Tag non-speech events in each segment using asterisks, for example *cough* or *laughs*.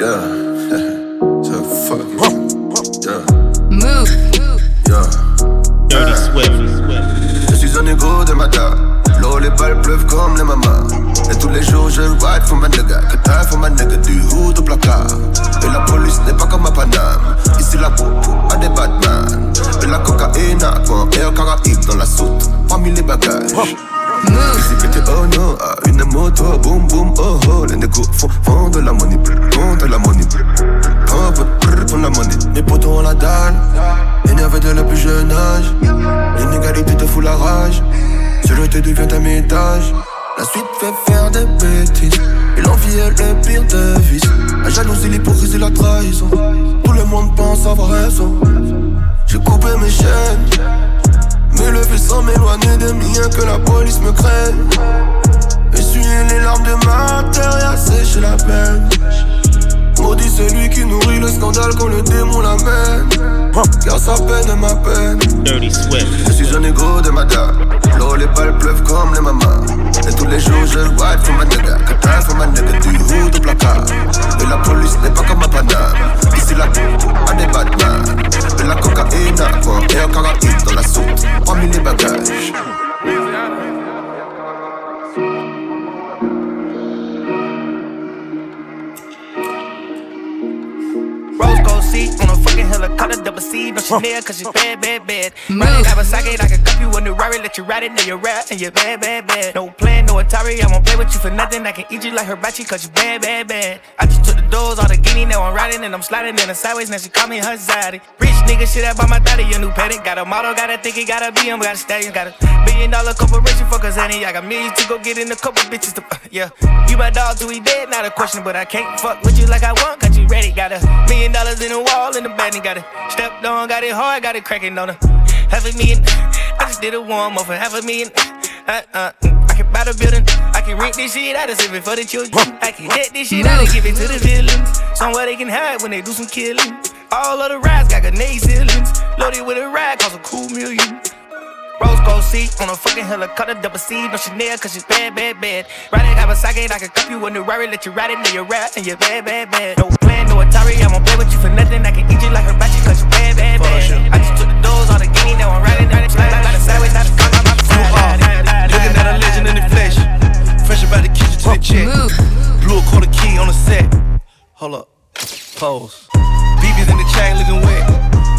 Yeah. *laughs* so fuck it. Yeah. Move. Yeah. Dirty Swift. Je suis un égo de Mada. L'eau, les balles pleuvent comme les mamas. Et tous les jours je ride for ma nigga. Que t'as for ma nigga du hood au placard. Et la police n'est pas comme à Paname. Ici la popo a des Batman. Et la cocaïne à point. Et au Caraïbe dans la soute. Parmi les bagages. Move. oh non, à une moto, boum boum oh oh. Les négos font, font de la money, font de la money. Prends, prends la money. Les potos ont la dalle, énervé de le plus jeune âge. L'inégalité te fout la rage, celui-là devient ta métage. La suite fait faire des bêtises. Et l'envie est le pire des vices. La jalousie, l'hypocrisie, la trahison. Tout le monde pense avoir raison. J'ai coupé mes chaînes le sans m'éloigner de mien que la police me craigne. Essuyer les larmes de ma terre et assécher la peine. Maudit celui qui nourrit le scandale quand le démon l'amène. Car sa peine est ma peine. Dirty Je suis un égo de madame. L'eau, les balles pleuvent comme les mamans. Et tous les jours, je ride pour ma nigga. Catin pour ma nigga du haut du placard. Et la police n'est pas comme ma banane. Ici, la a des Batman. De la cocaïne, encore et encore dans la soupe. Parmi les bagages. Chanel, cause she's bad, bad, bad. Ride Kawasaki, I can cup you a new Rari, let you ride it, now you're rap, and you're bad, bad, bad. No plan, no Atari, I won't play with you for nothing. I can eat you like hibachi, cause you bad, bad, bad. I just took the doors, all the guinea, now I'm riding, and I'm sliding in the sideways, now she call me her zaddy. Rich nigga, shit up on my daddy, a new paddock. Got a model, gotta think he gotta be him, got a stallion, got a billion dollar corporation, us, any. I got millions to go get in a couple bitches to, uh, yeah. You my dog till we dead, not a question, but I can't fuck with you like I want, cause you ready. Got a million dollars in the wall, in the bed, and got it stepped on, got it hard, got it cracking on her. Half a million, I just did a warm up for half a million. Uh, uh, I can buy the building, I can rent this shit out of save it for the children. I can let this shit out and give it to the villains. Somewhere they can hide when they do some killing. All of the rides got grenade ceilings. Loaded with a ride, cost a cool million. Rose gold seat on a fucking helicopter, double C, no Chanel, cause she's bad, bad, bad. Ride it, have a socket, I can cup you a new Rari, let you ride it, now you're rap, and you're bad, bad, bad. No plan, no Atari, I won't play with you for nothing, I can eat you like hibachi, cause you bad, bad, bad. I just took the doors, all the guinea, now I'm riding, riding, slide, like a sideways, not a car, I'm outside. Looking at a legend in the flesh, fresh about the kitchen to the check. Blew a quarter key on the set. Hold up, pose. In the chain looking wet.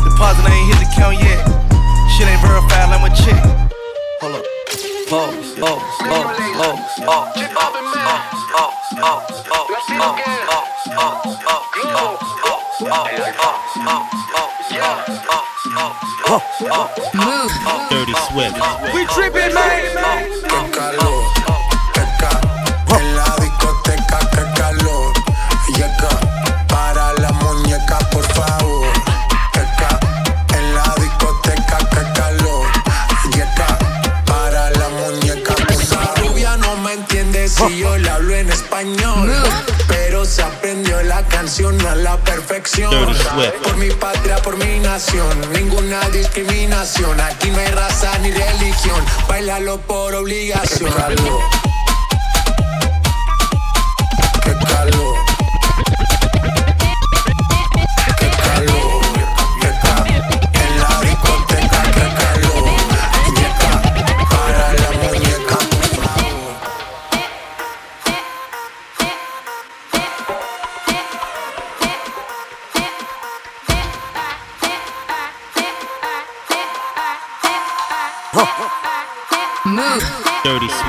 Deposit, ain't hit the count yet. Shit ain't verified like my check. Hold up. Dirty Swift. We tripping, man. Si yo le hablo en español. Pero se aprendió la canción a la perfección. Por mi patria, por mi nación, ninguna discriminación. Aquí no hay raza ni religión. Bailalo por obligación.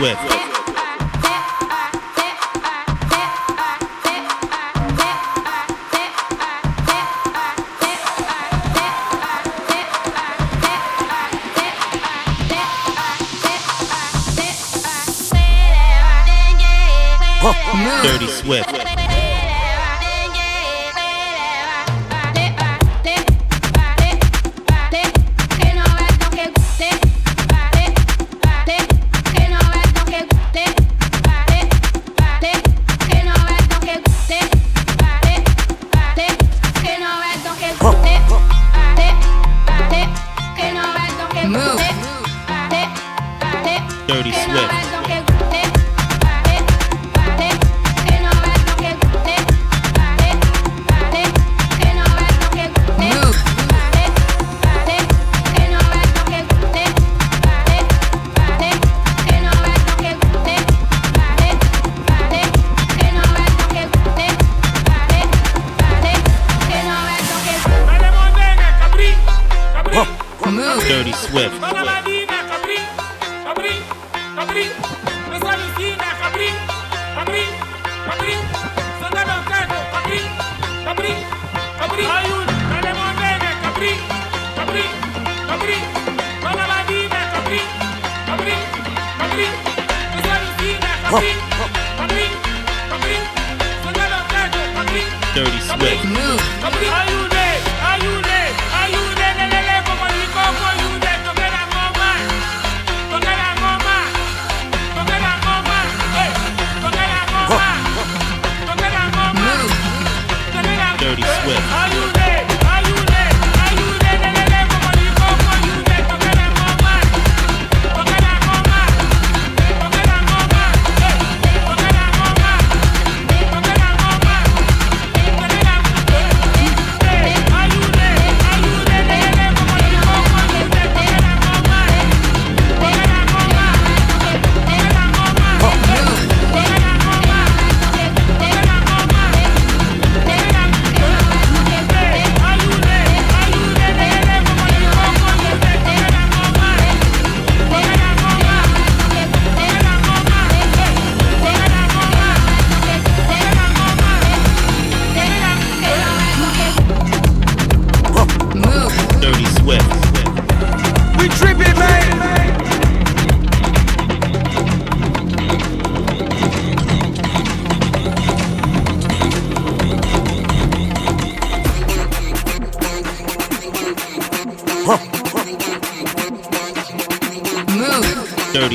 Swift. Dirty Swift. Dirty Swift.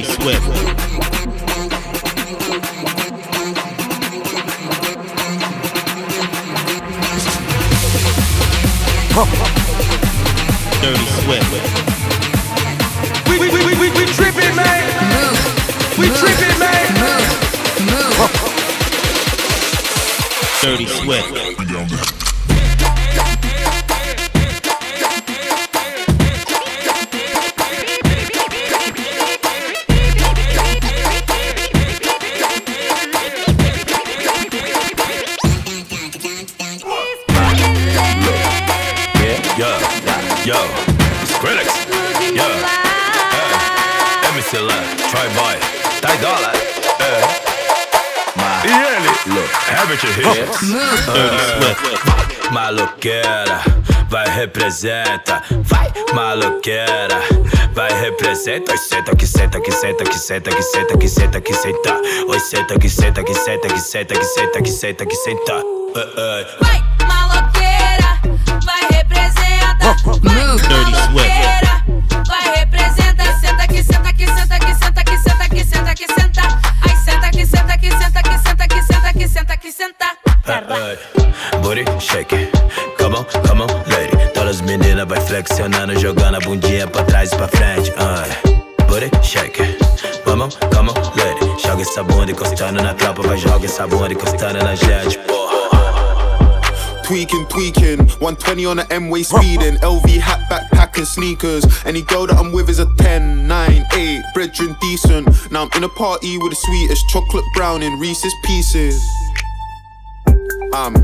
Move. Dirty Swift. Dirty Swift. We, we, we, we, we tripping, man. We tripping, man. Dirty Swift. Swift. maloqueira, vai representa, vai, maloqueira, vai representa, oi senta que senta que senta que senta que senta que senta que senta, oi senta que senta que senta que senta que senta que senta que senta, encostando na tropa, vai joga bunda encostando na porra. Tweaking, tweaking, 120 on the M-way speeding. LV hat, backpack and sneakers. Any girl that I'm with is a 10, 9, 8, brethren decent. Now I'm in a party with the sweetest chocolate brown in Reese's Pieces. I'm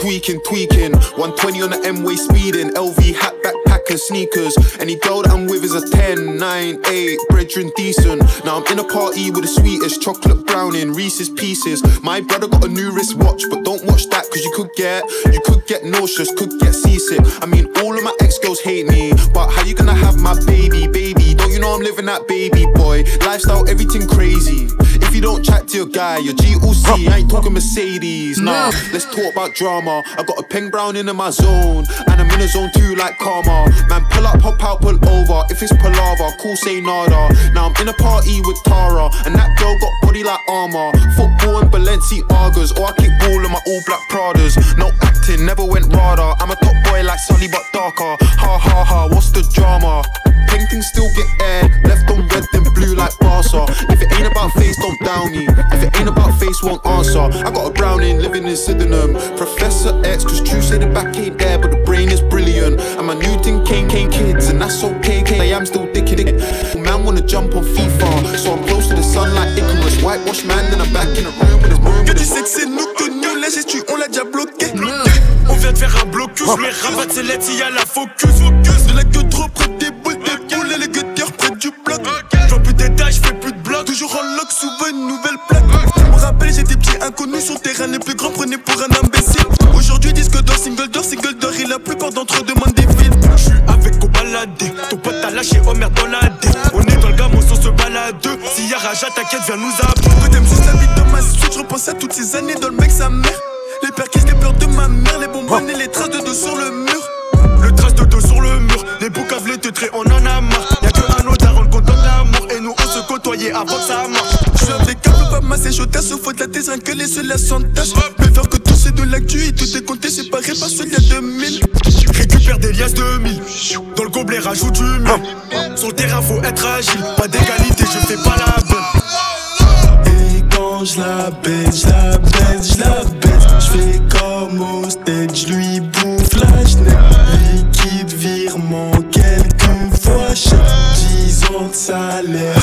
tweaking, tweaking. 120 on the M-way speeding. LV hat, backpack and sneakers. Any girl that I'm with is a 10, 9, 8, brethren decent. Now I'm in a party with the sweetest chocolate brown in Reese's Pieces. My brother got a new wristwatch, but don't watch that cause you could get, you could get nauseous, could get seasick. I mean, all of my ex girls hate me, but how you gonna have my baby, baby? You know I'm living that baby boy lifestyle? Everything crazy. If you don't chat to your guy, your G will see. I ain't talking Mercedes, nah. Let's talk about drama. I got a peng brown in my zone, and I'm in a zone too, like karma. Man, pull up, hop out, pull over. If it's palaver, cool, say nada. Now I'm in a party with Tara, and that girl got body like armor. Football and Balenciagas, or I kick ball in my all black Pradas. No acting, never went radar. I'm a top boy like Sully, but darker. Ha ha ha, what's the drama? Paintings still get aired, left on red, then blue like Barca. If it ain't about face, don't down me. If it ain't about face, won't answer. I got a browning living in Sydenham. Professor X, cause true say the back ain't there, but the brain is brilliant. And my new thing came, came kids, and that's okay, K. I am still dicking it. Man wanna jump on FIFA, so I'm close to the sun like Icarus. Que tu sais que c'est nous que nous, la gestu, on l'a déjà bloqué. On vient de faire un blocus, je lui rabatte ses lettres, la focus. Focus, de la trop près des boules, des boules, et les guetteurs près du bloc. J'vois plus d'état, j'fais plus de bloc. Toujours en lock, souvent une nouvelle plaque. Je me rappelle, j'étais petit inconnu, son terrain les plus grands prenaient pour un imbécile. Aujourd'hui, disque d'or, single d'or, single d'or, et la plupart d'entre eux demandent des Je J'suis avec au baladé, ton pote a lâché, oh merde, dans la D. On est dans le gamme, on se balade. S'il y a Raja, t'inquiète, viens nous appeler. Que t'aimes juste la vie dans ma suite, je repense à toutes ces années dans le mec, sa mère. Les pères qui se peur de ma mère, les bonbonnes et les traces de dos sur le mur. Le trace de dos sur le mur, les boucaves, les teutrés, on en a marre. Y'a que un autre daron qu'on donne l'amour et nous on se côtoyait avant que ça marche. Je suis avec câble, pas masser, chaud, se faut de la thèse, rien que les seuls sans tâche. Mais faire que tout c'est de l'actu et tout est compté, c'est pareil, pas celui a 2000. Récupère des liasses de 1000, dans le gobelet rajoute du miel. Sur le terrain faut être agile, pas d'égalité, je fais pas la bonne. Et quand je la baisse, je la baisse, je la baisse, je fais comme au stage, lui bouffe la genève. Liquide virement, quelques fois chèque, 10 ans de salaire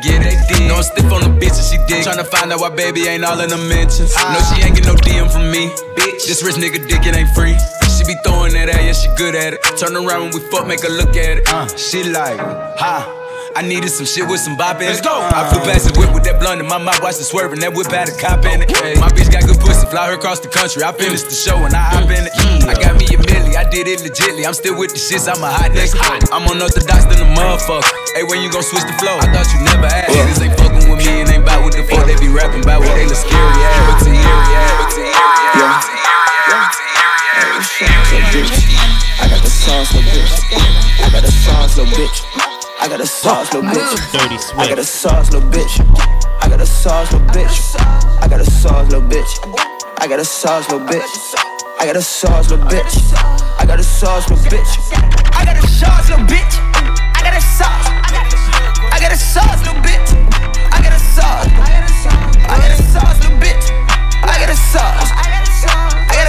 get it. No, I'm stiff on the bitch and she dig. Tryna find out why baby ain't all in the mentions. No, she ain't get no DM from me. Bitch, this rich nigga dick, it ain't free. She be throwing that at, yeah, she good at it. Turn around when we fuck, make her look at it. Uh, she like, ha. I needed some shit with some bop in it. Let's go. I flew past the whip with that blunt in my mouth, watched it swerving. That whip had a cop in it. My bitch got good pussy, fly her across the country. I finished the show and I hop in it. I got me a milli, I did it legitly. I'm still with the shits, I'm a hot nigga. I'm unorthodox than a motherfucker. Hey, when you gon' switch the flow? I thought you never asked. Niggas ain't fucking with me and ain't bout what the fuck they be rapping about. What they look scary ass. But to hear it, but to hear it, but to hear it, I got the sauce, little bitch. I got the sauce, little bitch. I got the sauce, little bitch. Dirty I got the Swift. sauce, little bitch. I got the sauce, little bitch. I got the sauce, little bitch. I got the sauce, little bitch. I got the sauce, little bitch. I got the sauce, little bitch. I got the sauce, little bitch. I got the sauce. I got the sauce, little bitch. I got the sauce. I got the sauce, little bitch. I got the sauce.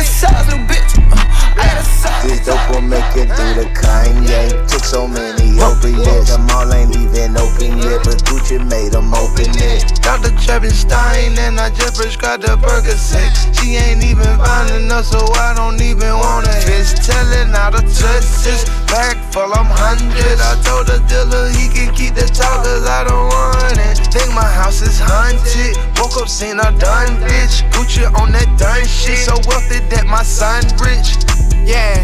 Got little bitch. Uh, I got the sauce. This dope will make it through the Kanye. Took so many opiates, them all ain't even open yet, but Gucci made them open it. Dr. Travis Stein and I just prescribed the burger sex. She ain't even fine enough, so I don't even want it. Bitch telling out of touches, back full, I'm hundred. I told the dealer he can keep the talk, cause I don't want it. Think my house is haunted. Woke up, seen a done bitch. Gucci on that done shit. So wealthy that my son rich. Yeah.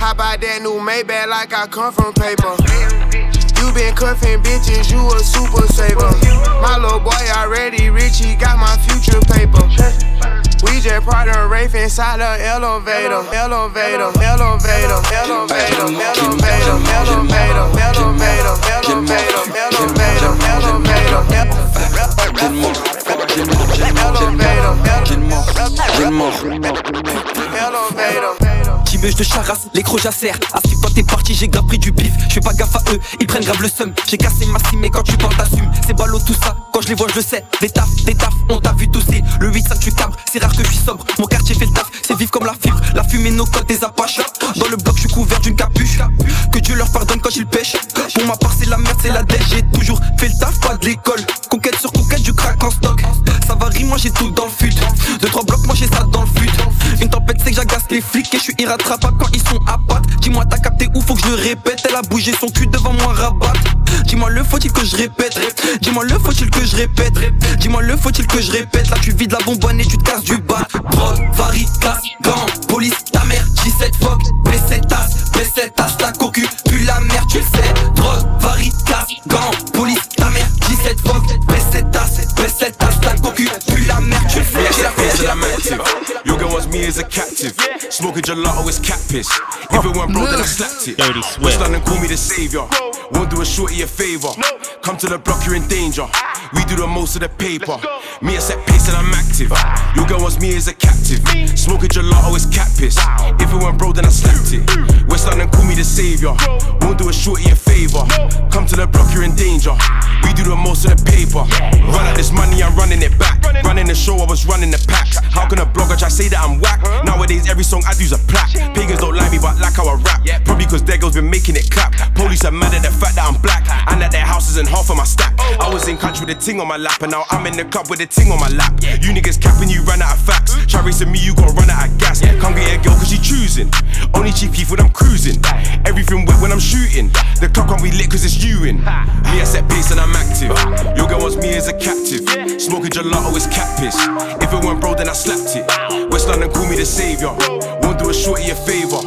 How about that new Maybach like I come from paper? You been cuffing bitches, you a super saver. My little boy already rich, he got my future paper. We just parked a Wraith inside the elevator, elevator, elevator, elevator, elevator, elevator, elevator, elevator, elevator, Elevator. Tibeuge de charasse, les crocs jacèrent. À ce quand t'es parti, j'ai grave pris du bif. Je fais pas gaffe à eux, ils prennent grave le seum. J'ai cassé ma cime, mais quand tu parles, t'assumes. C'est ballot tout ça, quand je les vois, je le sais. Des tafs, des tafs, on t'a vu tousser. Le 8-5 tu cabres, c'est rare que je suis sobre. Mon quartier fait le taf, c'est vif comme la fibre. La fumée, nos codes, des apaches. Dans le bloc, je suis couvert d'une capuche. Que leur pardonne quand ils pêchent. Pour ma part, c'est la merde, c'est la dèche. J'ai toujours fait le taf, pas de l'école. Conquête sur conquête, du crack en stock. Ça varie, moi j'ai tout dans le fut. Deux, trois blocs, moi j'ai ça dans le tempête, c'est que j'agace les flics et je suis irrattrapable quand ils sont à pattes. Dis-moi, t'as capté où faut que je répète? Elle a bougé son cul devant moi, rabat. Dis-moi, le faut-il que je répète? Dis-moi, le faut-il que je répète? Dis-moi, le faut-il que je répète? Là, tu vides la bonbonne et tu te casses du bas. Drogue, varie, casse, police, ta mère, 17 fuck, baisse tasse, baisse tasse, ta cocu, puis la merde, tu le sais. Drogue, varie, casse, police, ta mère, 17 fuck, baisse tasse, baisse tasse, me as a captive. Smoking gelato is cat piss. If it weren't broke, then I slapped it. Dirty West Swift. London call me the savior. Won't do a shorty a favor. Come to the block, you're in danger. We do the most of the paper. Me a set pace and I'm active. Your girl wants me as a captive. Smoking gelato is cat piss. If it went bro, then I slapped it. West London call me the savior. Won't do a shorty a favor. Come to the block, you're in danger. We do the most of the paper. Run out this money, I'm running it back. Running the show, I was running the packs. How can a blogger try say that I'm whack? Nowadays, every song I do's a plaque. Pagans don't like me, but like how I rap. Probably cause their girls been making it clap. Police are mad at the fact that I'm black. And that their house isn't half of my stack. I was in country with a ting on my lap, and now I'm in the club with a ting on my lap. Yeah. You niggas capping, you ran out of facts. Try racing me, you gon' run out of gas. Can't get a girl cause she choosing. Only cheap people when I'm cruising. Everything wet when I'm shooting. The clock on we lit cause it's you in. Me, I set pace and I'm active. Your girl wants me as a captive. Smoking gelato is cat piss. If it weren't bro, then I slapped it. West London call me the savior. Won't do a shorty a favor.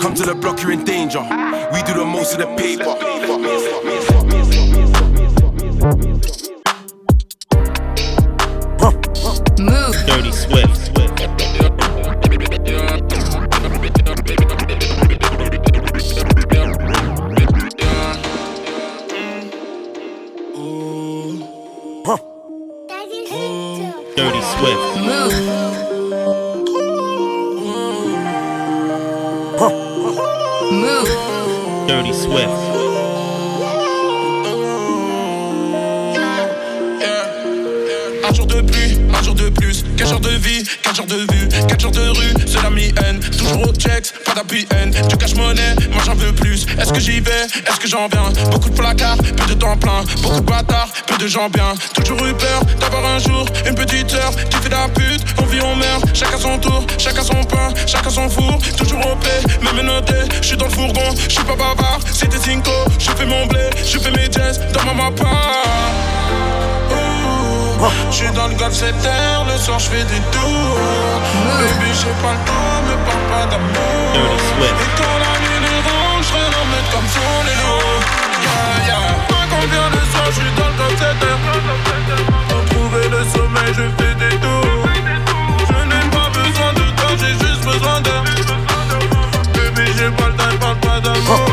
Come to the block, you're in danger. We do the most of the paper. Move. Dirty Swift. Dirty Swift. Move. Dirty Swift. Un jour de pluie, un jour de plus, 4 jours de vie, 4 jours de vue, 4 jours de rue, c'est la mi-haine, toujours au checks, d'appui haine, du cash monnaie, moi j'en veux plus, est-ce que j'y vais, est-ce que j'en viens, beaucoup de placards, peu de temps plein, beaucoup de bâtards, peu de gens bien, toujours eu peur d'avoir un jour, une petite heure, fait de la pute, on vit, on meurt, chacun son tour, chacun son pain, chacun son four, toujours au paix, même noté, je suis dans le fourgon, je suis pas bavard, c'était Cinco, je fais mon blé, je fais mes jazz dans ma mappa. Je suis dans le golf 7 heures, le soir je fais des tours. Baby, j'ai pas le temps, me parle pas d'amour. Et quand la nuit est ronde, je renombre comme sur les loups. Yeah, yeah. Pas combien de soirs, je suis dans le golf 7 heures. Pour trouver le sommeil, je fais des tours. Je n'ai pas besoin de toi, j'ai juste besoin de. Baby, j'ai pas le temps, parle pas d'amour.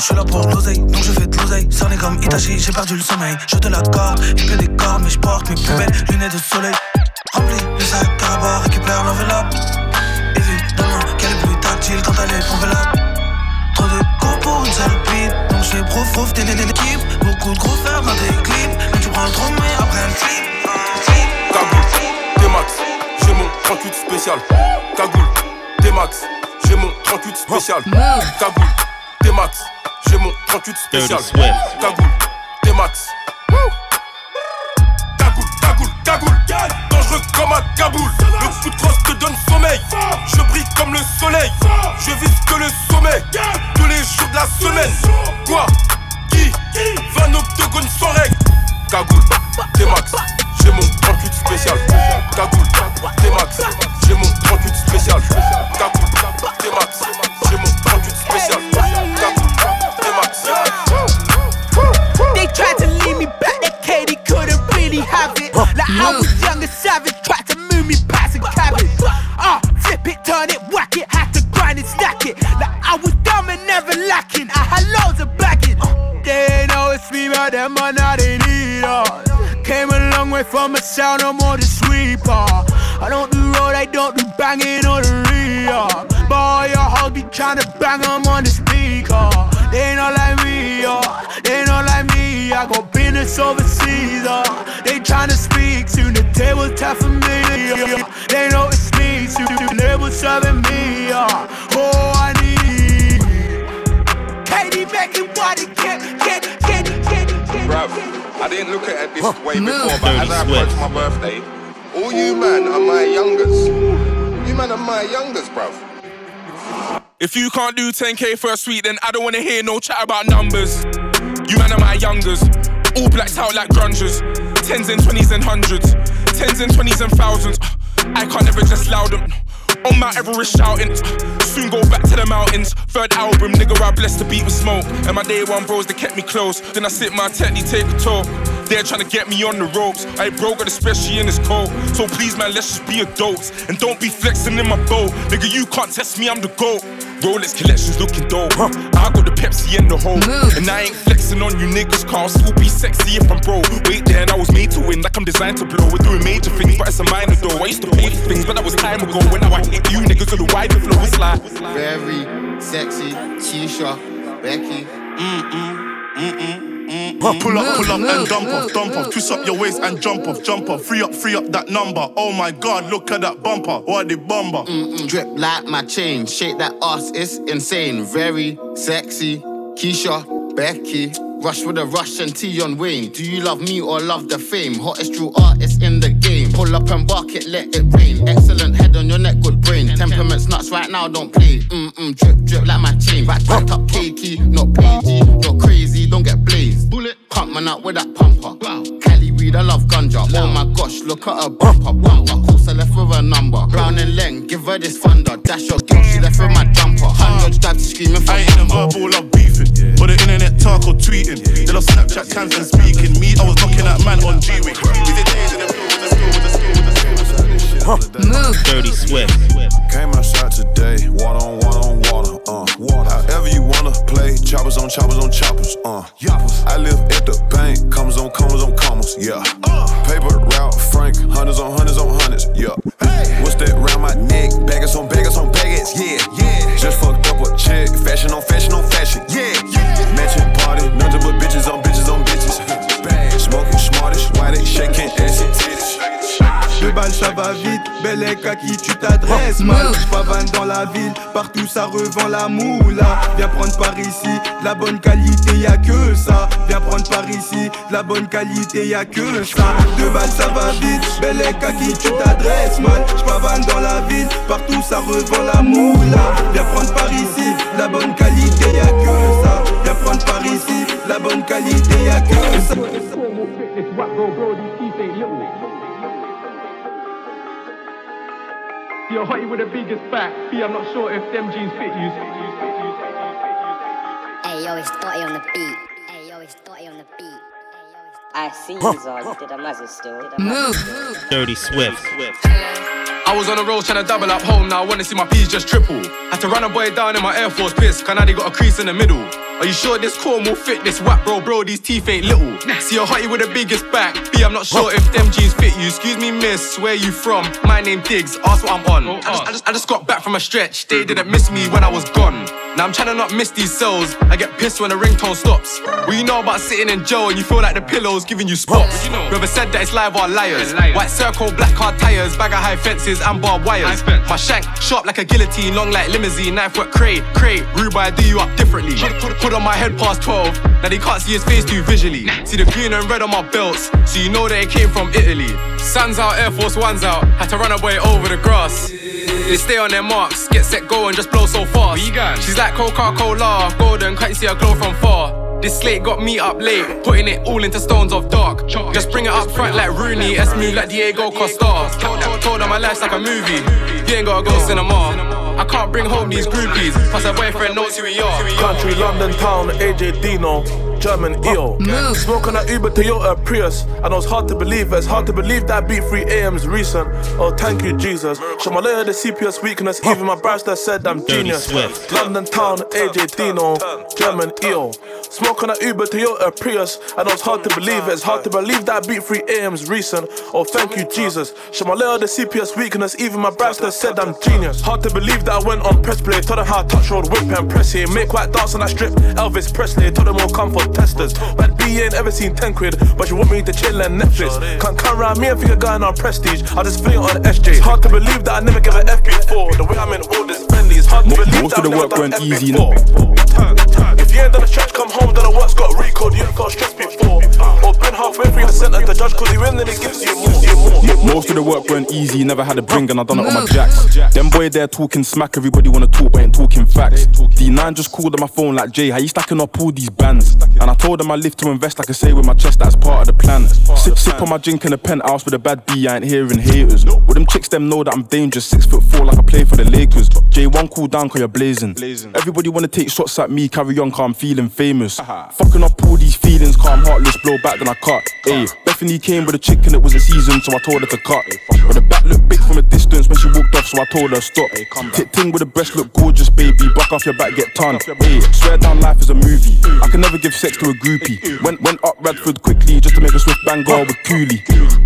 Je suis là pour l'oseille Donc je fais de l'oseille. Cerné comme Itachi J'ai perdu le sommeil. Je te l'accorde Il pleut des corps Mais je porte mes plus belles lunettes de soleil. Remplis le sac à bas Récupère l'enveloppe. Évidemment qu'elle est plus tactile Quand elle est convelable Trop de corps pour une seule pipe Donc je fais prof prof t'es l'équipe Beaucoup de gros fer dans tes clips Mais tu prends le trop mais après le clip Cagoule, T-Max, j'ai mon 38 spécial. Cagoule, T-Max, j'ai mon 38 spécial. Cagoule, T-Max, j'ai mon 38 spécial. Cagoule, T-Max. Cagoule, cagoule, cagoule. Dangereux comme un Kaboul. Le coup de crosse te donne sommeil. Je brille comme le soleil. Je vise que le sommet. Tous les jours de la semaine. Quoi? Qui? Va un octogone sans règle. Them man, now they need us. Came a long way from a sound, I'm more the sweeper. I don't do road, I don't do banging or the. But all your hoes be tryna bang 'em on the speaker. They not like me, uh. they not like me. I got business overseas, uh. They tryna speak soon, the table's tough for me. uh. They know it's me, soon the label serving me. Uh. Oh, I need Katie making what get, get, get. Bruv, I didn't look at it this way Move. before, but as I approach my birthday, all you man are my youngest. You man are my youngest, bruv. If you can't do 10k for a suite, then I don't wanna hear no chat about numbers. You man are my youngers, all blacked out like grungers. Tens and twenties and hundreds, tens and twenties and thousands. I can't ever just loud them. On Mount Everest shouting, soon go back to the mountains. Third album, nigga, I blessed the beat with smoke. And my day one bros, they kept me close. Then I sit my technique, take a talk. They're trying to get me on the ropes. I ain't broke especially in this cold. So please, man, let's just be adults. And don't be flexing in my boat. Nigga, you can't test me, I'm the GOAT. Rolex collections looking dope. I got the Pepsi in the hole. And I ain't flexing on you niggas, car still be sexy if I'm broke. Wait there, and I was made to win, like I'm designed to blow. We're doing major things, but it's a minor though. I used to pay for things, but that was time ago. When now I hit you niggas with the wider flow, it's like. Very sexy, Keisha, Becky. Mm mm, Mm-mm, mm-mm. Pull up, pull up and dump off, dump off. Twist up your waist and jump off, jump off. Free up, free up that number. Oh my god, look at that bumper. What the bomber? Mm-mm. Drip like my chain, shake that ass, it's insane. Very sexy, Keisha, Becky. Rush with a Russian T on Wayne. Do you love me or love the fame? Hottest true artist in the game. Pull up and bark it, let it rain. Excellent head on your neck, good brain. Temperaments nuts right now, don't play. Mm-mm, drip, drip like my chain. Right, right up cakey, not pagey. Not crazy, don't get blazed. Bullet, pump man up with that pumper. Wow. Cali weed, I love ganja. Oh my gosh, look at her bumper. Bumper, course I left with a number. Brown and Leng, give her this thunder. Dash your girl, she left with my jumper. Hundred stabs screaming for I ain't a verbal, love beefing. Or the internet talk or tweeting. They love Snapchat cams and speaking. Me, I was knocking that man on G-Week. We did days in the field with the skill, with the skill, with the skill, with the skill. Move. Dirty Swift. Came outside today, water on water on water, uh. Water. However you wanna play, choppers on choppers on choppers, uh. I live at the bank, commas on commas on commas, yeah. Paper route, Frank, hundreds on hundreds on hundreds, yeah. What's that round my neck? Baggers on baggers on baggers, yeah, yeah. Just fucked up a chick, fashion on fashion on fashion, yeah, yeah. Matching party, nothing but bitches on bitches on bitches. Bad, smoking smartish, why they shaking ass and titties. Deux balles ça va vite, bel est à qui tu t'adresses Mal, pavane dans la ville, partout ça revend la moula. Viens prendre par ici, de la bonne qualité y a que ça. Viens prendre par ici, de la bonne qualité y a que ça. Deux balles ça va vite, bel est à qui tu t'adresses Mal, pavane dans la ville, partout ça revend la moula. Viens prendre par ici, de la bonne qualité y a que ça. Viens prendre par ici, de la bonne qualité y a que ça You're hottie with the biggest back. B, I'm not sure if them jeans fit you. Hey yo, it's Dotty on the beat. I see you, Zod. Did a mazza still. Move. Dirty Swift. I was on the road trying to double up home, now I wanna see my P's just triple. Had to run a boy down in my Air Force piss, cause now they got a crease in the middle. Are you sure this corn will fit this whack, bro? Bro, these teeth ain't little. See a hottie with the biggest back. B, I'm not sure if them jeans fit you. Excuse me, miss, where you from? My name Diggs, ask what I'm on. I just, I, just, I just got back from a stretch, they didn't miss me when I was gone. Now I'm trying to not miss these cells. I get pissed when the ringtone stops. What you know about sitting in jail and you feel like the pillow's giving you spots? You know? Whoever said that it's live are liars. White circle, black car tires, bag of high fences and barbed wires. My shank sharp like a guillotine, long like limousine, knife work crate, crate. Rude, but I do you up differently. Put, put on my head past 12. Now they can't see his face too visually. See the green and red on my belts, so you know that it came from Italy. Suns out, Air Force Ones out. Had to run away over the grass. They stay on their marks, get set, go and just blow so fast. She's like Coca Cola, golden, can't see her glow from far. This slate got me up late, putting it all into stones of dark. Just bring it up front like Rooney, S move like Diego Costa. Told, told her my life's like a movie, you ain't gotta go cinema. I can't bring home these groupies, plus her boyfriend knows who we are. Country London town, AJ Dino, German EO. Smoking that Uber Toyota Prius, and it was hard to believe it. It's hard to believe that beat 3 AM's recent. Oh, thank you, Jesus. Show my layer the CPS weakness, even my barrister said I'm genius. London town, AJ Dino, German EO. Smoking that Uber Toyota Prius, and it was hard to believe. It's hard to believe that beat 3 AM's recent. Oh, thank you, Jesus. Show my layer the CPS weakness, even my barrister said I'm genius. Hard to believe that I went on press play, told them how I touch road, whip and press here. Make white dance on that strip, Elvis Presley, told them all come for testers. But B ain't ever seen 10 quid, but you want me to chill and Netflix. Can't come around me and think you're going on prestige, I just it on SJ. It's hard to believe that I never give an F before, the way I'm in all this Bentley. It's hard to believe Most that of the I've work never went done F easy, before. If you ain't done a stretch, come home, then the work's got recode, you ain't got stress before. Or been halfway through the sentence, the judge cause you in, then he gives you more. Most of the work weren't easy, never had a bring, and I done it on my jacks. Them boy there talking smack, everybody wanna talk, but ain't talking facts. D9 just called on my phone like Jay, how you stacking up all these bands? And I told him I live to invest, like I say with my chest, that's part of the plan. Sip, sip on my drink in the penthouse with a bad B, I ain't hearing haters. With them chicks, them know that I'm dangerous, six foot four, like I play for the Lakers. J1 cool down, cause you're blazing. Everybody wanna take shots at me, carry on, cause I'm feeling famous. Fucking up all these feelings, calm heartless, blow back, then I cut. Ayy, Bethany came with a chicken, it was a season, so I told her to cut. But the back looked big from a distance when she walked off, so I told her stop. Tit ting with the breast look gorgeous, baby. Buck off your back, get ton. Ayy, swear down life is a movie. I can never give sex to a groupie. Went went up Radford quickly just to make a swift bang girl with Cooley.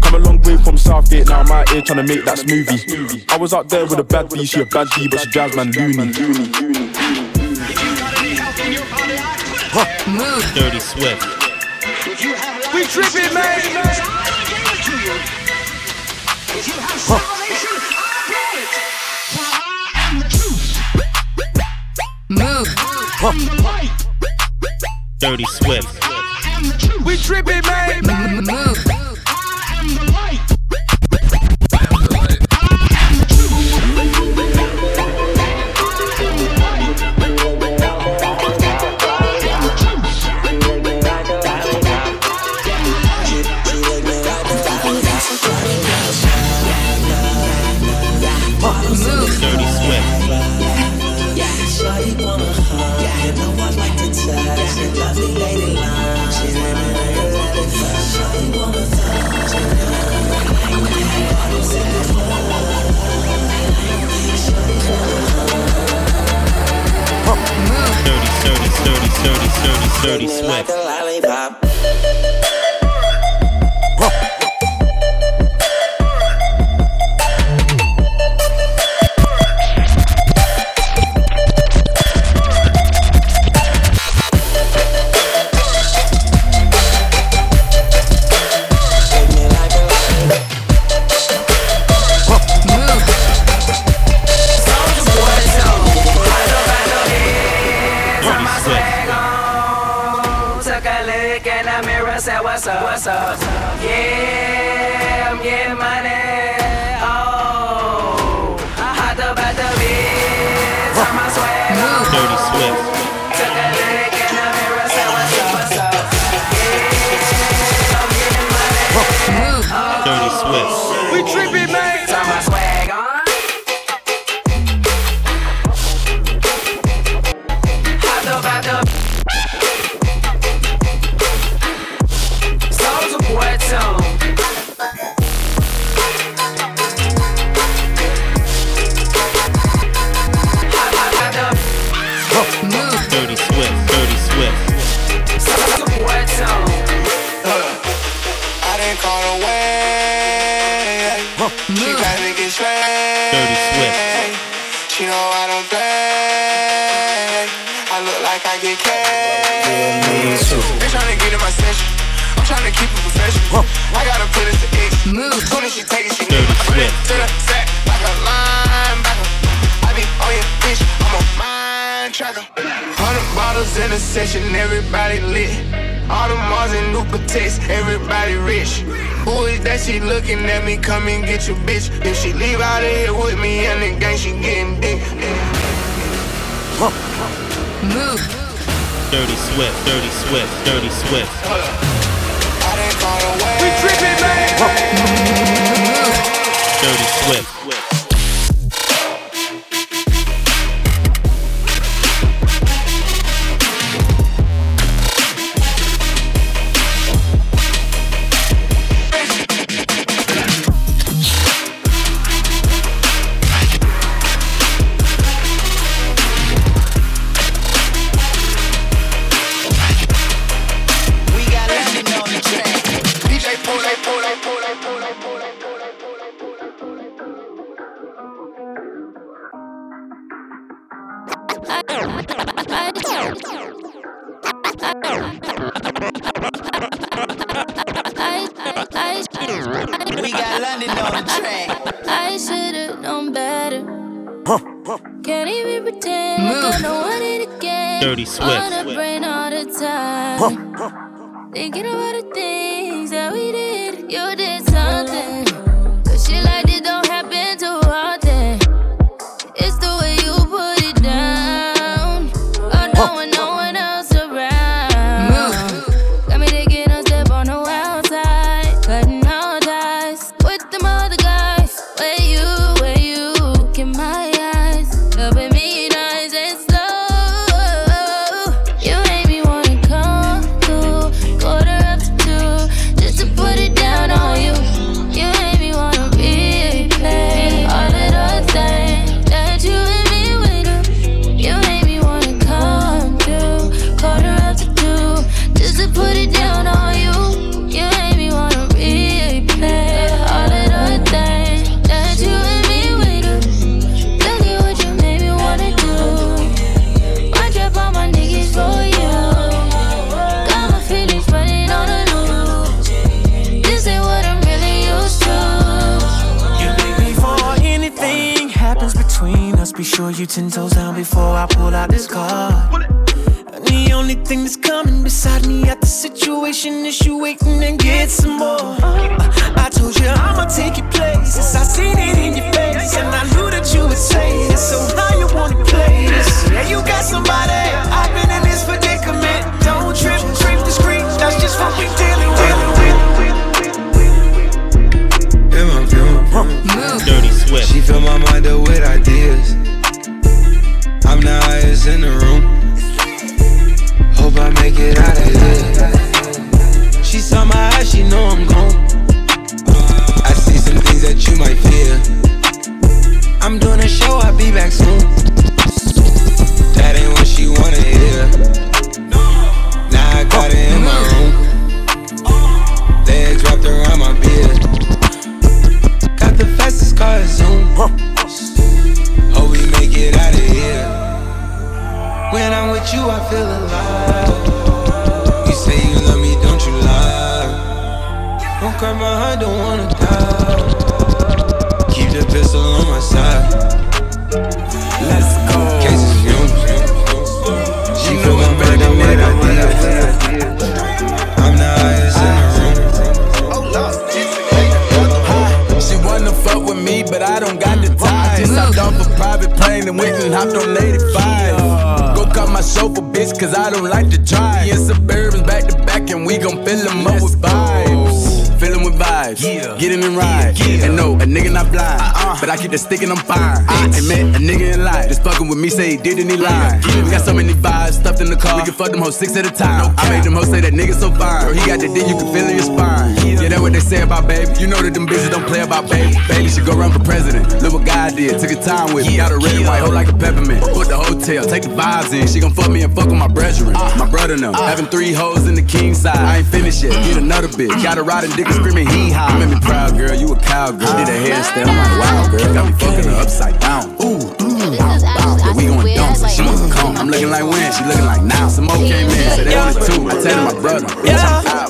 Come a long way from Southgate, now I'm out here trying to make that smoothie. I was out there with a bad B, she a bad B, but she drives man loony. Dirty Swift. We tripping, man. Move. Dirty Swift. We tripping, man. Move. Dirty, dirty, dirty, dirty Swift. Dirty She know I don't play. I look like I get cash. They tryna get in my session. I'm tryna keep it professional. I gotta put it to X. Soon as she take it, she Dirty need it. Put it Swift. to the sack like a linebacker. I be on your bitch. I'm a mind tracker. Hundred bottles in a session, everybody lit. All the Mars and new protects, everybody rich. Who is that? She looking at me, come and get your bitch. If she leave out of here with me and the gang, she getting dick. Move. Dirty Swift. Dirty Swift. Dirty Swift. We tripping, man. Dirty Swift. going you ten toes. I keep the stick and I'm fine. I met a nigga in life. Just fucking with me, say he did and he lied. We got so many vibes stuffed in the car. We can fuck them hoes six at a time. I made them hoes say that nigga so fine. Girl, he got the dick, you can feel in your spine. Yeah, that's what they say about baby. You know that them bitches don't play about baby. Baby should go run for president. Look what God did. Took a time with me. Got a red and white hoe like a peppermint. Put the hotel, take the vibes in. She gon' fuck me and fuck with my brethren. Uh. My brother them. Having three hoes in the king side. I ain't finished yet. Get another bitch. Got a riding dick and screaming hee haw. You made me proud, girl. You a cowgirl. Did a hairstyle, I'm like, wow, girl. Got me fucking her upside down. Ooh, ooh, wow, wow. We going dumb, so she wanna come. I'm looking like when, she looking like now. Some okay man in, so they only two. I tell my brother, Yeah.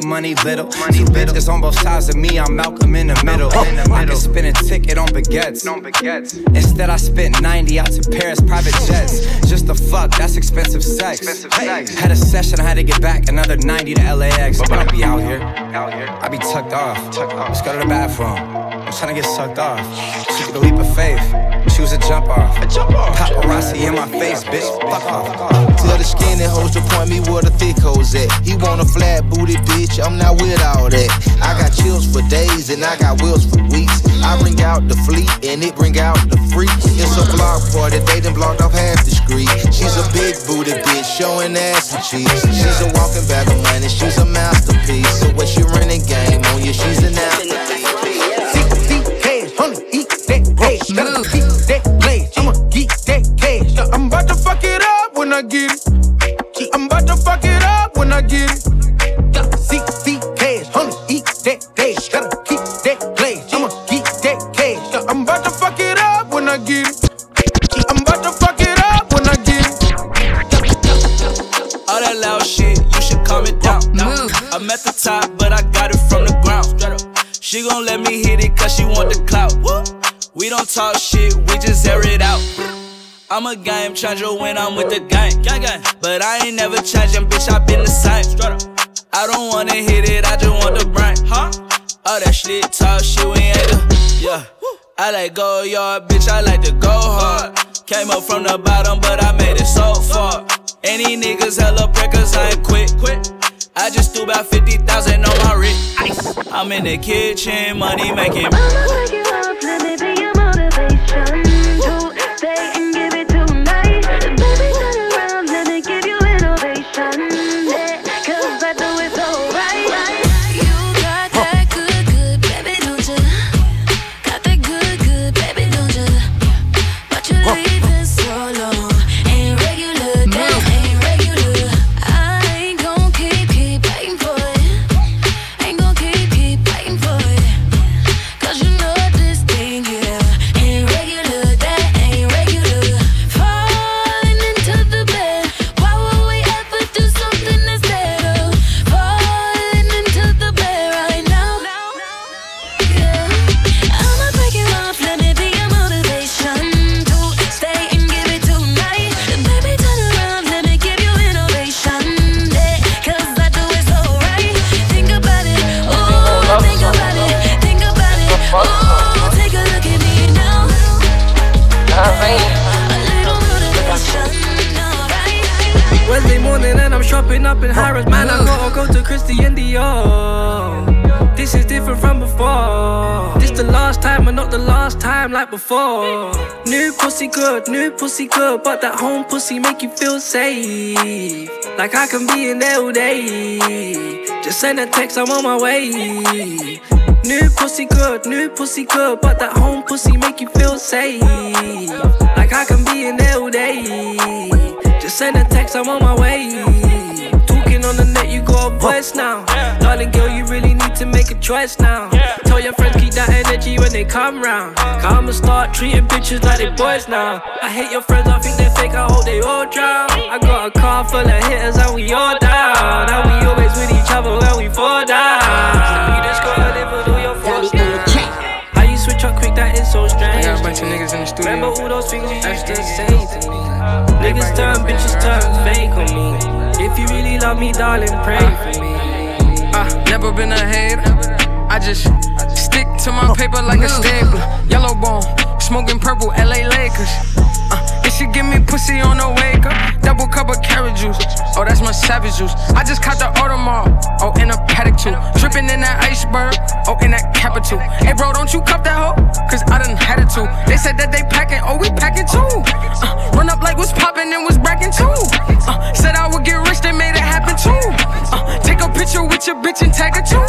they money little. Money little. On both sides of me, I'm Malcolm in the middle. In the middle. I can spin a ticket on baguettes. on baguettes. Instead, I spent 90 out to Paris, private jets. Just the fuck, that's expensive sex. Expensive sex. Had a session, I had to get back another 90 to LAX. But I'll be out here. Out here. I be tucked off. Tucked off. Let's go to the bathroom. I'm trying to get sucked off. Took a leap of faith. She was a jump off. Jump off. Paparazzi in my face, bitch. Fuck off. Tell the skinny hoes to point me where the thick hoes at. He want a flat booty bitch. I'm not with all that. I got chills for days and I got wills for weeks. I bring out the fleet and it bring out the freak. It's a block party. They done blocked off half the street. She's a big booty bitch, showing ass and cheeks. She's a walking bag of money. She's a masterpiece. So when she running game on you, she's an athlete. Masterpiece. I'm about to fuck it up when I get it. I'm about to fuck it up when I get it. See, see, cash, honey, eat that cash. Gotta keep that glaze. I'ma keep that cash. I'm about to fuck it up when I get it. I'm about to fuck it up when I get it. All that loud shit, you should calm it down. I'm at the top, but I got it from the ground. She gon' let me hit it cause she want the clout. We don't talk shit, we just air it out. I'm a game changer when I'm with the gang. gang, gang. But I ain't never changing, bitch, I been the same. I don't wanna hit it, I just want the brain. Huh? All that shit, talk shit, we ain't the. Yeah. I like go yard, bitch, I like to go hard. Came up from the bottom, but I made it so far. Any niggas hella breakers, I ain't quit. quit. I just threw about 50,000 on my wrist. I'm in the kitchen, money making. I'ma but that home pussy make you feel safe. Like I can be in there all day. Just send a text, I'm on my way. New pussy good, new pussy good, but that home pussy make you feel safe. Like I can be in there all day. Just send a text, I'm on my way. Talking on the net, you got a voice now. Darling girl, you really need to make a choice now. Tell your friends keep that energy when they come round. i I'ma start treating bitches like they boys now. I hate your friends, I think they fake, I hope they all drown. I got a car full of hitters and we all down. And we always with each other when we fall down. You just gotta live with all your faults now. How you switch up quick, that is so strange. I got a bunch of niggas in the studio. Remember all those things you used to say to me. Niggas turn, bitches turn fake on me. If you really love me, darling, pray for me. Uh, never been a hater. I just stick to my paper like a stapler. Yellow bone, smoking purple, LA Lakers. Uh, She give me pussy on the wake up. Double cup of carrot juice. Oh, that's my savage juice. I just caught the Audemars. Oh, in a paddock too. Dripping in that iceberg. Oh, in that capital. Hey, bro, don't you cup that hoe? Cause I done had it too. They said that they packing. Oh, we packing too. Uh, run up like what's popping and was bragging too. Uh, said I would get rich, they made it happen too. Uh, take a picture with your bitch and tag her too.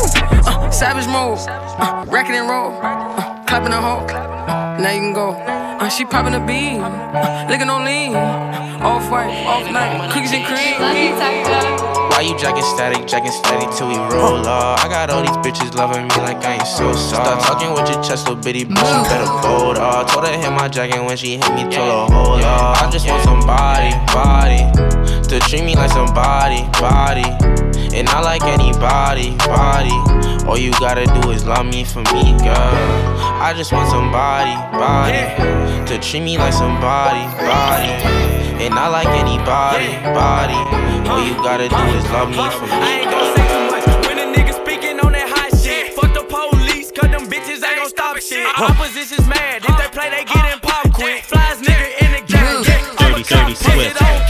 Uh, savage mode. Uh, and roll. Uh, clapping a hoe. Uh, now you can go. Uh, she popping a bean. Uh, licking on lean. Off white, off night. Cookies and cream. Why you jacking static, jacking static till we roll off? I got all these bitches loving me like I ain't so soft. Start talking with your chest, little bitty bitch, you better fold off. Told her hit my jacket when she hit me, told her hold off. I just want somebody, body, to treat me like somebody, body. And I like anybody, body. All you gotta do is love me for me, girl. I just want somebody, body, to treat me like somebody, body. And I like anybody, body. All you gotta do is love me for me. I ain't gon' say too much when a nigga speaking on that hot shit. Fuck the police, cause them bitches ain't gon' stop shit. Opposition's mad, if they play, they getting pop quick. Flies nigga in the game, get Dirty, dirty Swift.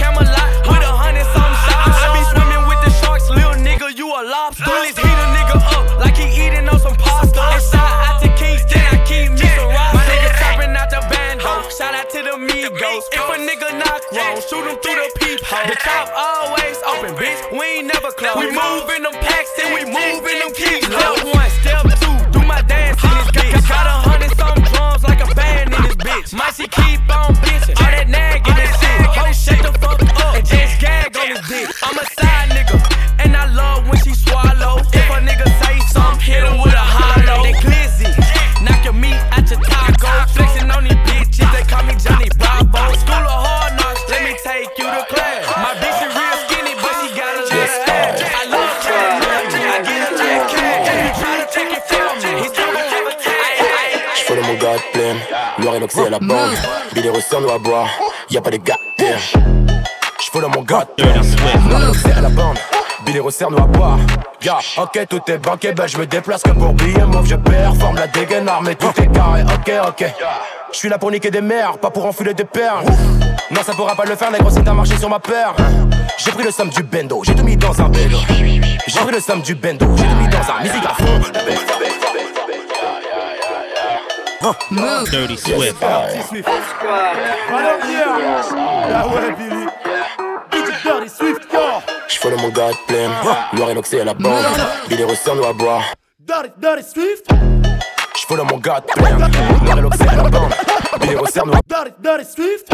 Boire, y'a pas de gars J'fais de mon gars à la bande. Billy resserre, nous à boire. Ya, ok, tout est banqué, ben je me déplace que pour billets mauve, je performe la dégaine armée, tout est carré, ok, ok. Je suis là pour niquer des mères, pas pour enfiler des perles. Non, ça pourra pas le faire, négro, c'est un marché sur ma paire. J'ai pris le somme du bendo, j'ai tout mis dans un vélo. J'ai pris le somme du bendo, j'ai tout mis dans un musique à fond. Huh. Move. Dirty Swift. Swift. Ah Billy. Mon gars, plein. Noir et noxé à la bande. Billy Russell, nous à boire. Dirty, Dirty Swift. J'follow mon gars, plein. Noir et noxé à la bande. Billy Russell, nous à boire. Dirty, Dirty Swift.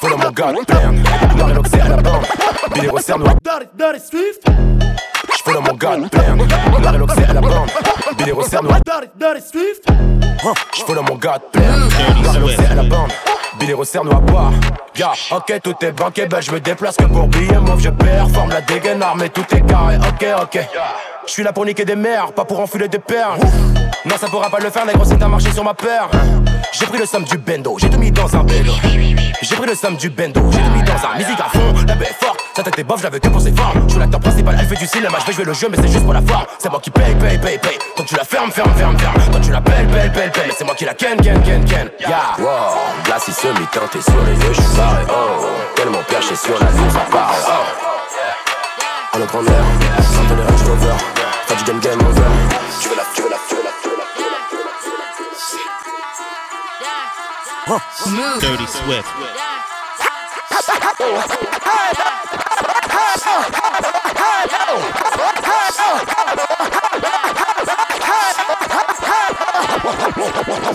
J'fais de mon gars plein, noir et l'oxy à la bande. Billy resserre, nous à J'fais de mon gars plein, noir et l'oxy à la bande. Billy resserre, nous à J'fais de mon gars plein, noir et l'oxy à la bande. Billy resserre, nous à boire. Ya, ok, tout est banqué, ben je me déplace que pour billets mauve, je performe la dégaine armée, tout est carré, ok, ok. Je suis là pour niquer des mères, pas pour enfiler des perles. Non, ça pourra pas le faire, négro, c'est un marché sur ma paire. J'ai pris le somme du bendo, j'ai tout mis dans un vélo. J'ai pris le somme du bendo, j'ai tout mis dans un musique à fond. La baie est forte, sa tête est bof, j'avais que pour ses formes. Je suis l'acteur principal, elle fait du cinéma, je vais jouer le jeu, mais c'est juste pour la forme. C'est moi qui paye, paye, paye, paye. Quand tu la fermes, ferme, ferme, ferme. Quand tu la pelle, pelle, pelle. Mais c'est moi qui la ken, ken, ken, ken. Yeah. Wow, glace il se mit teinté sur les yeux, j'suis barré, oh Tellement perché sur la lune, ça part, oh À santé les Range Rover Pas du game game over Tu veux la, tu veux la, tu Smooth. Dirty Swift.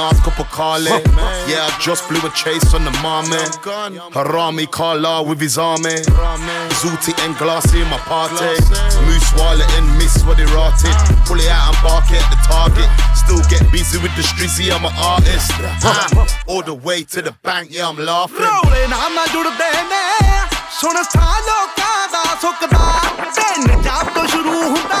Nas, couple Carly. Yeah, I just blew a chase on the Marmon. Harami Kala with his army. Zooty and Glassy in my party. Moose Wallet and Miss what they rotted. Pull it out and bark it at the target. Still get busy with the strizzy, I'm an artist. Ah, all the way to the bank, yeah, I'm laughing. ਰੌਲੇ ਨਾਲ ਨਾ ਜੁੜਦੇ ਨੇ ਸੁਣ ਸਾ ਲੋਕਾਂ ਦਾ ਸੁੱਕਦਾ ਦਿਨ ਜਦ ਤੋਂ ਸ਼ੁਰੂ ਹੁੰਦਾ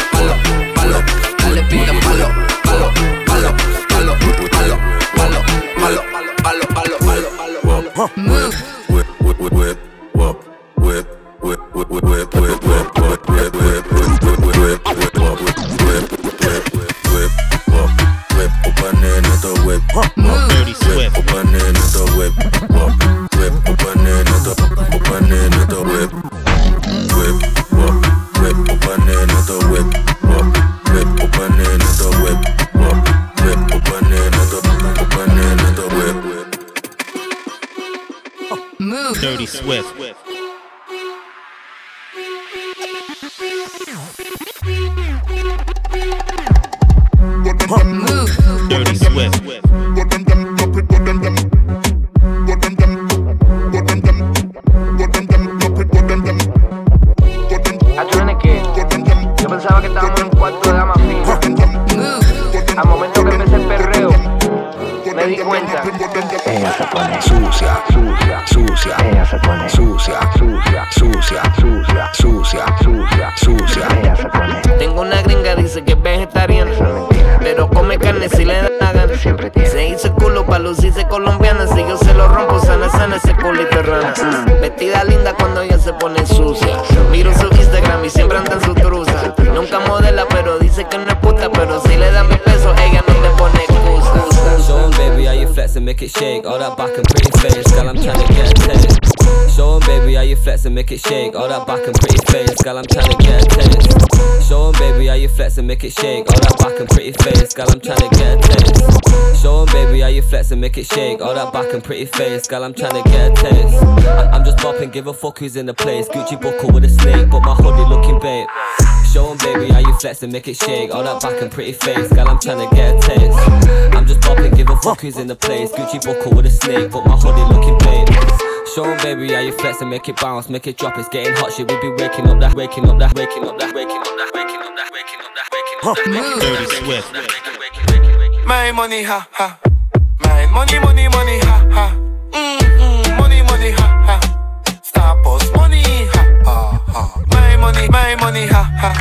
that back and pretty face, girl, I'm tryna get a taste. Show 'em, baby, how you flex and make it shake. All that back and pretty face, girl, I'm tryna get a taste. Show 'em, baby, how you flex and make it shake. All that back and pretty face, girl, I'm tryna get a taste. Show 'em, baby, how you flex and make it shake. All that back and pretty face, girl, I'm tryna get a taste. I- I'm just bopping, give a fuck who's in the place. Gucci buckle with a snake, but my hoodie looking babe. Show 'em, baby, how you flex and make it shake. All that back and pretty face, girl, I'm tryna get a taste. I'm just bopping, give a fuck who's in the place. Gucci buckle with a snake, but my hoodie looking babe. Show 'em, baby, how you flex and make it bounce, make it drop. It's getting hot, shit. We be waking up that, waking up that, waking up that, waking up that, waking up that, waking up that, waking up that, waking up that. My money, ha ha. My money, money, money, ha ha. Mm-mm, money, money, ha ha. Star money, ha ha ha. My money, my money, ha ha.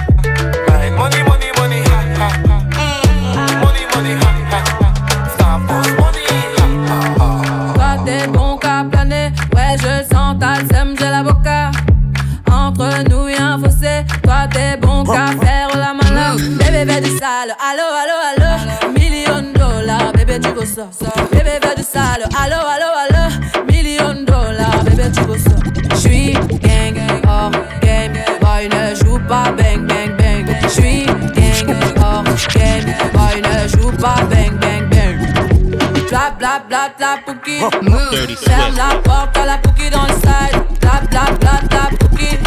My money, money, money, ha ha. Mm-mm, money, money, ha ha. Star post money, ha ha ha. Toi t'es bon qu'à planer, ouais je sens ta sème, j'ai l'avocat Entre nous y'a un fossé, toi t'es bon qu'à faire la malin Bébé fais du sale, allo allo allo. Million dollars, bébé tu veux ça. Bébé fais du sale, allo allo allo bla bla bla pouki Ferme la porte à la pouki dans le side bla bla pouki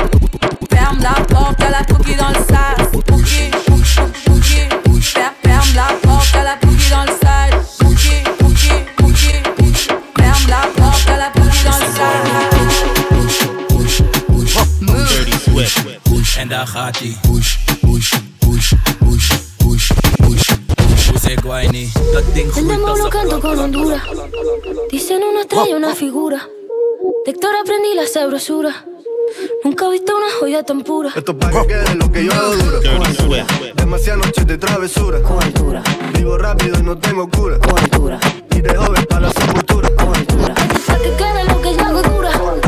Ferme la porte à la pouki dans le side Pouki, pouki, Fer- Ferme la porte à la pouki dans le side Pouki, pouki, pouki Ferme la porte à la pouki dans le side Dirty Swift. En daar gaat ie. Puse guayni. El groeit demo als lo een canto con. Honduras. Dicen una estrella, una figura. De Héctor aprendí la sabrosura. Nunca he visto una joya tan pura. Esto pa' que quede lo que yo hago Swift. Demasiadas noches de travesura. Vivo rápido y no tengo cura. Y de joven para la sepultura. Pa' que quede lo que yo hago dura.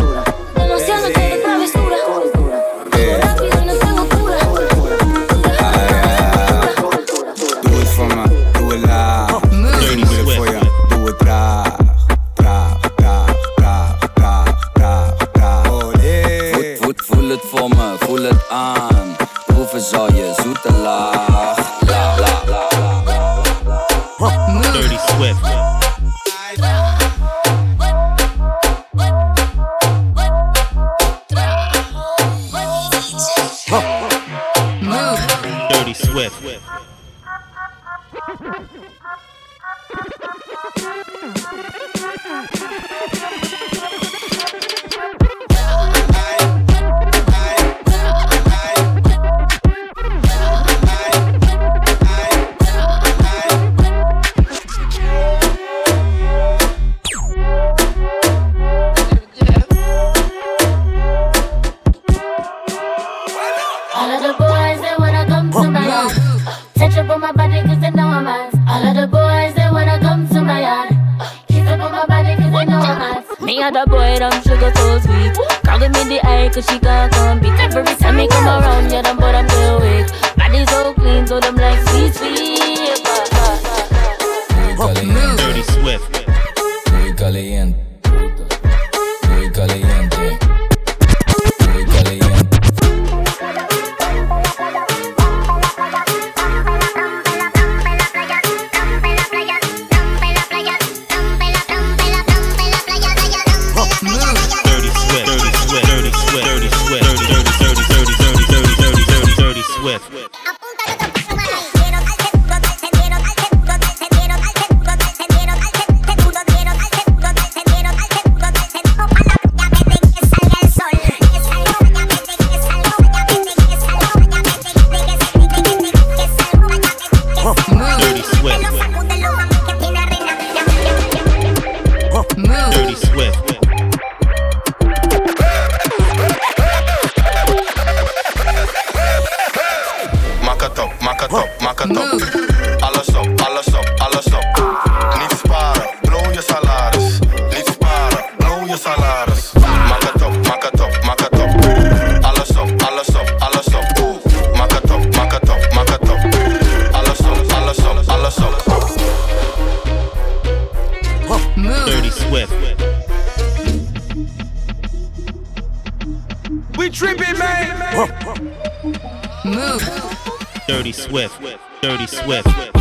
Swift. Dirty Swift.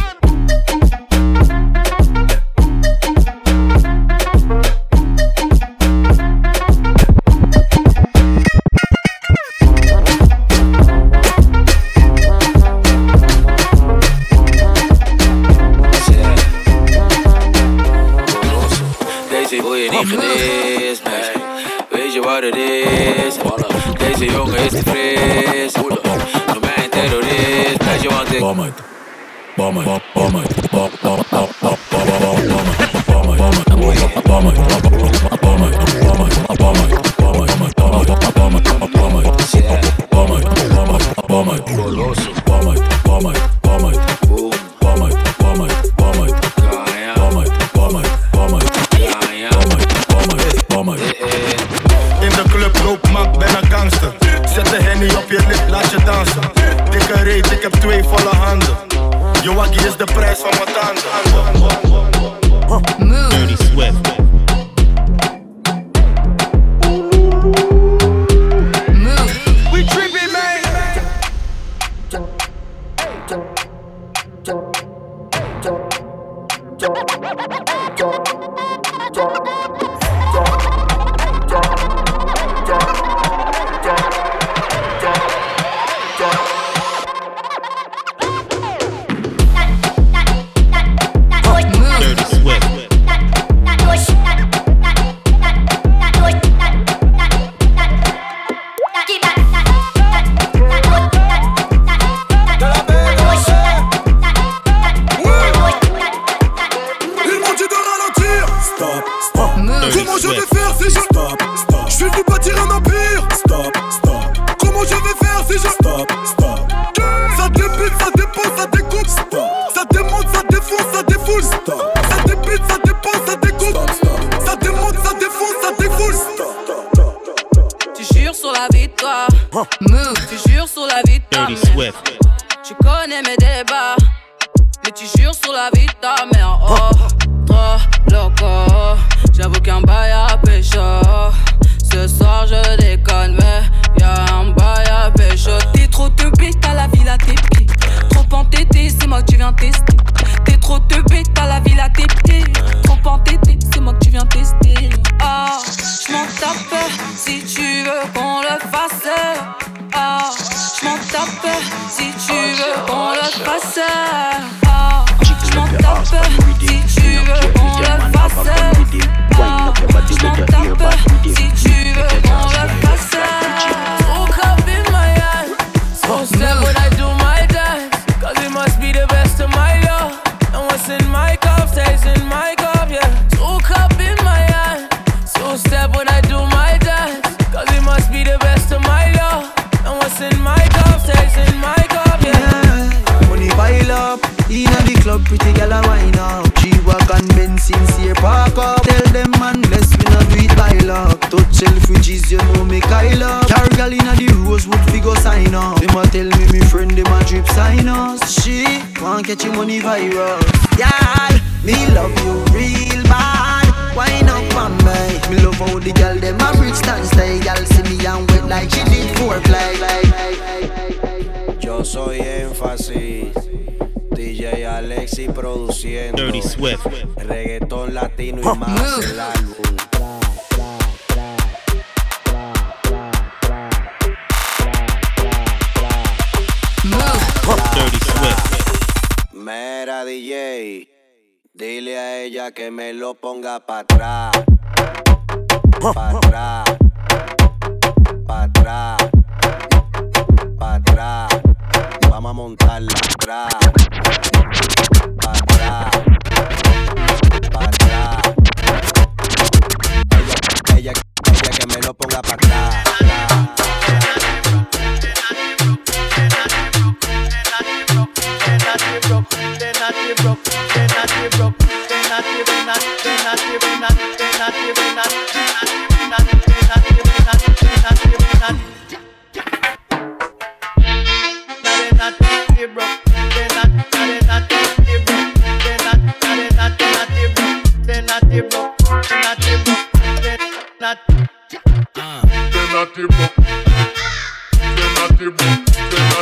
sincere, park up. Tell them man, let's we not do it by luck. Touch selfridges, you know me Kyla. Car girl inna the rosewood figure sign up. Them a tell me me friend, them a drip sign us. She can't catch your money viral. Yeah, me love you real bad. Wine up on me. Me love how the girl them a bridge stand style. Girl see me and wet like she did foreplay. Yo soy énfasis. DJ Alexi produciendo. Dirty Swift. Reggaetón latino y más el álbum. Mera DJ, dile a ella que me lo ponga para atrás. Para atrás. Para atrás. Para atrás. Vamos a montarla atrás. Para atrás. Para. Ella, que me lo ponga para atrás. Uh. They're not the book. They're not the.